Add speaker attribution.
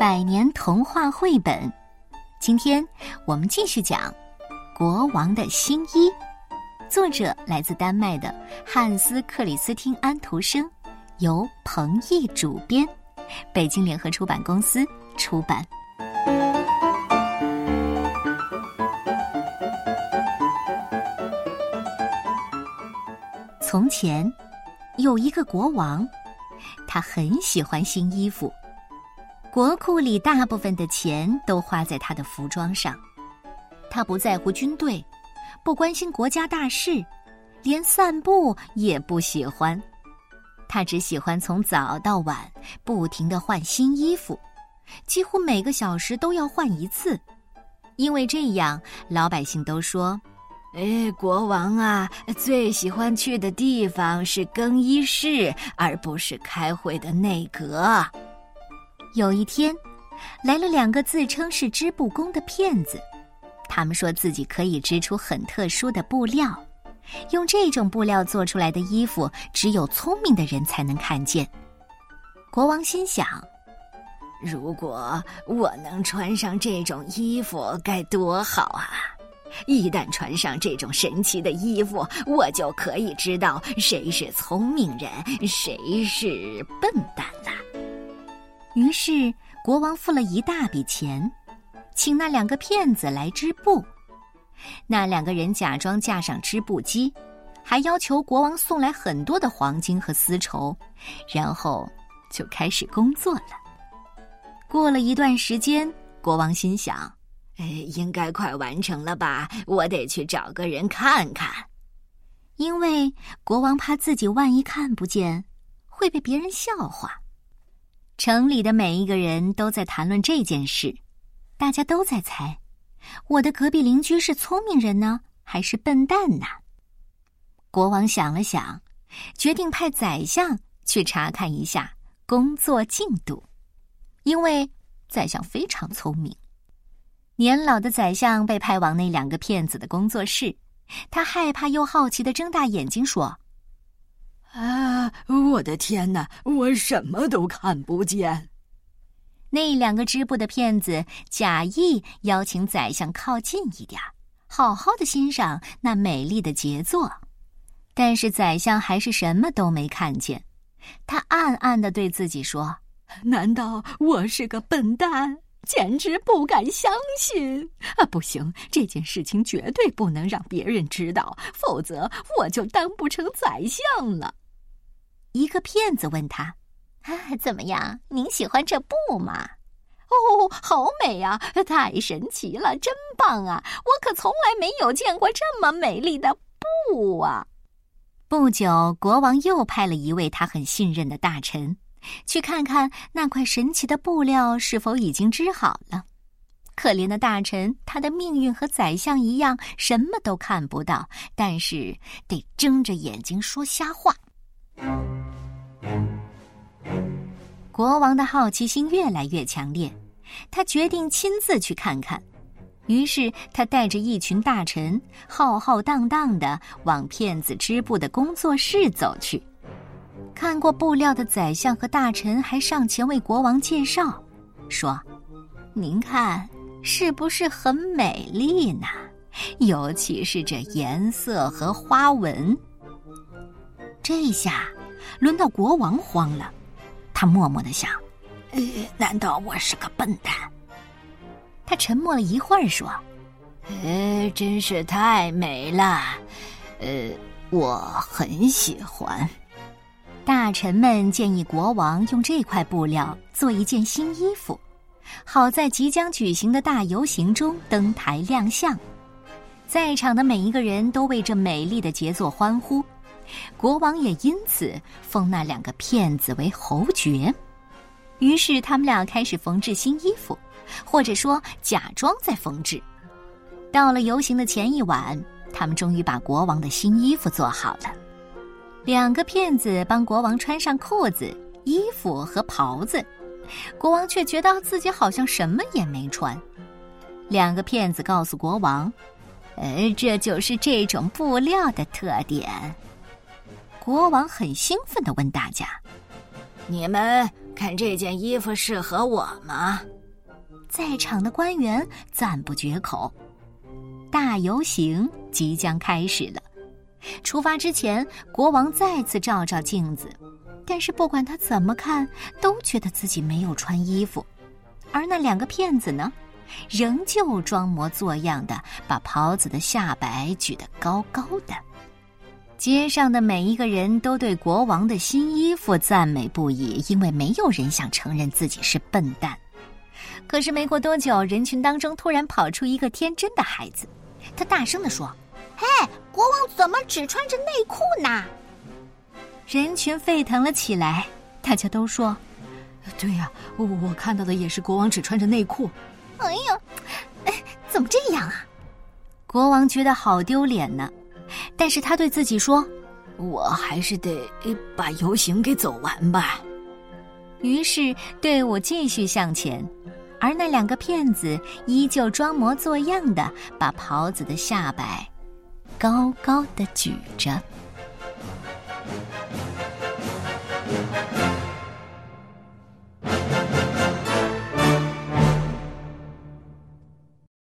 Speaker 1: 百年童话绘本。今天我们继续讲《国王的新衣》，作者来自丹麦的汉斯·克里斯汀·安徒生，由彭毅主编，北京联合出版公司出版。从前，有一个国王，他很喜欢新衣服。国库里大部分的钱都花在他的服装上，他不在乎军队，不关心国家大事，连散步也不喜欢。他只喜欢从早到晚不停的换新衣服，几乎每个小时都要换一次，因为这样老百姓都说：“
Speaker 2: 哎，国王啊，最喜欢去的地方是更衣室，而不是开会的内阁。”
Speaker 1: 有一天，来了两个自称是织布工的骗子，他们说自己可以织出很特殊的布料，用这种布料做出来的衣服，只有聪明的人才能看见。国王心想：
Speaker 2: 如果我能穿上这种衣服，该多好啊！一旦穿上这种神奇的衣服，我就可以知道谁是聪明人，谁是笨蛋了。
Speaker 1: 于是，国王付了一大笔钱，请那两个骗子来织布。那两个人假装架上织布机，还要求国王送来很多的黄金和丝绸，然后就开始工作了。过了一段时间，国王心想：“
Speaker 2: 哎，应该快完成了吧？我得去找个人看看。”
Speaker 1: 因为国王怕自己万一看不见，会被别人笑话。城里的每一个人都在谈论这件事，大家都在猜，我的隔壁邻居是聪明人呢，还是笨蛋呢？国王想了想，决定派宰相去查看一下工作进度，因为宰相非常聪明。年老的宰相被派往那两个骗子的工作室，他害怕又好奇的睁大眼睛说。
Speaker 2: 啊！我的天哪，我什么都看不见。
Speaker 1: 那两个织布的骗子假意邀请宰相靠近一点，好好的欣赏那美丽的杰作。但是宰相还是什么都没看见。他暗暗的对自己说：“
Speaker 2: 难道我是个笨蛋？简直不敢相信！啊，不行，这件事情绝对不能让别人知道，否则我就当不成宰相了。”
Speaker 1: 一个骗子问他：“啊，怎么样？您喜欢这布吗？”“
Speaker 2: 哦，好美呀，太神奇了，真棒啊！我可从来没有见过这么美丽的布啊！”
Speaker 1: 不久，国王又派了一位他很信任的大臣，去看看那块神奇的布料是否已经织好了。可怜的大臣，他的命运和宰相一样，什么都看不到，但是得睁着眼睛说瞎话。国王的好奇心越来越强烈，他决定亲自去看看。于是，他带着一群大臣，浩浩荡荡的往骗子织布的工作室走去。看过布料的宰相和大臣还上前为国王介绍，说：“您看，是不是很美丽呢？尤其是这颜色和花纹。”这下，轮到国王慌了。他默默的想：“
Speaker 2: 呃，难道我是个笨蛋？”
Speaker 1: 他沉默了一会儿，说：“
Speaker 2: 呃，真是太美了，呃，我很喜欢。”
Speaker 1: 大臣们建议国王用这块布料做一件新衣服，好在即将举行的大游行中登台亮相。在场的每一个人都为这美丽的杰作欢呼。国王也因此封那两个骗子为侯爵，于是他们俩开始缝制新衣服，或者说假装在缝制。到了游行的前一晚，他们终于把国王的新衣服做好了。两个骗子帮国王穿上裤子、衣服和袍子，国王却觉得自己好像什么也没穿。两个骗子告诉国王：“呃，这就是这种布料的特点。”国王很兴奋的问大家：“
Speaker 2: 你们看这件衣服适合我吗？
Speaker 1: 在场的官员赞不绝口。大游行即将开始了。出发之前，国王再次照照镜子，但是不管他怎么看，都觉得自己没有穿衣服。而那两个骗子呢，仍旧装模作样的把袍子的下摆举得高高的。街上的每一个人都对国王的新衣服赞美不已，因为没有人想承认自己是笨蛋。可是没过多久，人群当中突然跑出一个天真的孩子，他大声地说：“
Speaker 3: 嘿，国王怎么只穿着内裤呢？”
Speaker 1: 人群沸腾了起来，大家都说：“对呀，我我看到的也是国王只穿着内裤。”
Speaker 3: 哎呀，哎，怎么这样啊？
Speaker 1: 国王觉得好丢脸呢。但是他对自己说：“我还是得把游行给走完吧。”于是队伍继续向前，而那两个骗子依旧装模作样的把袍子的下摆高高的举着。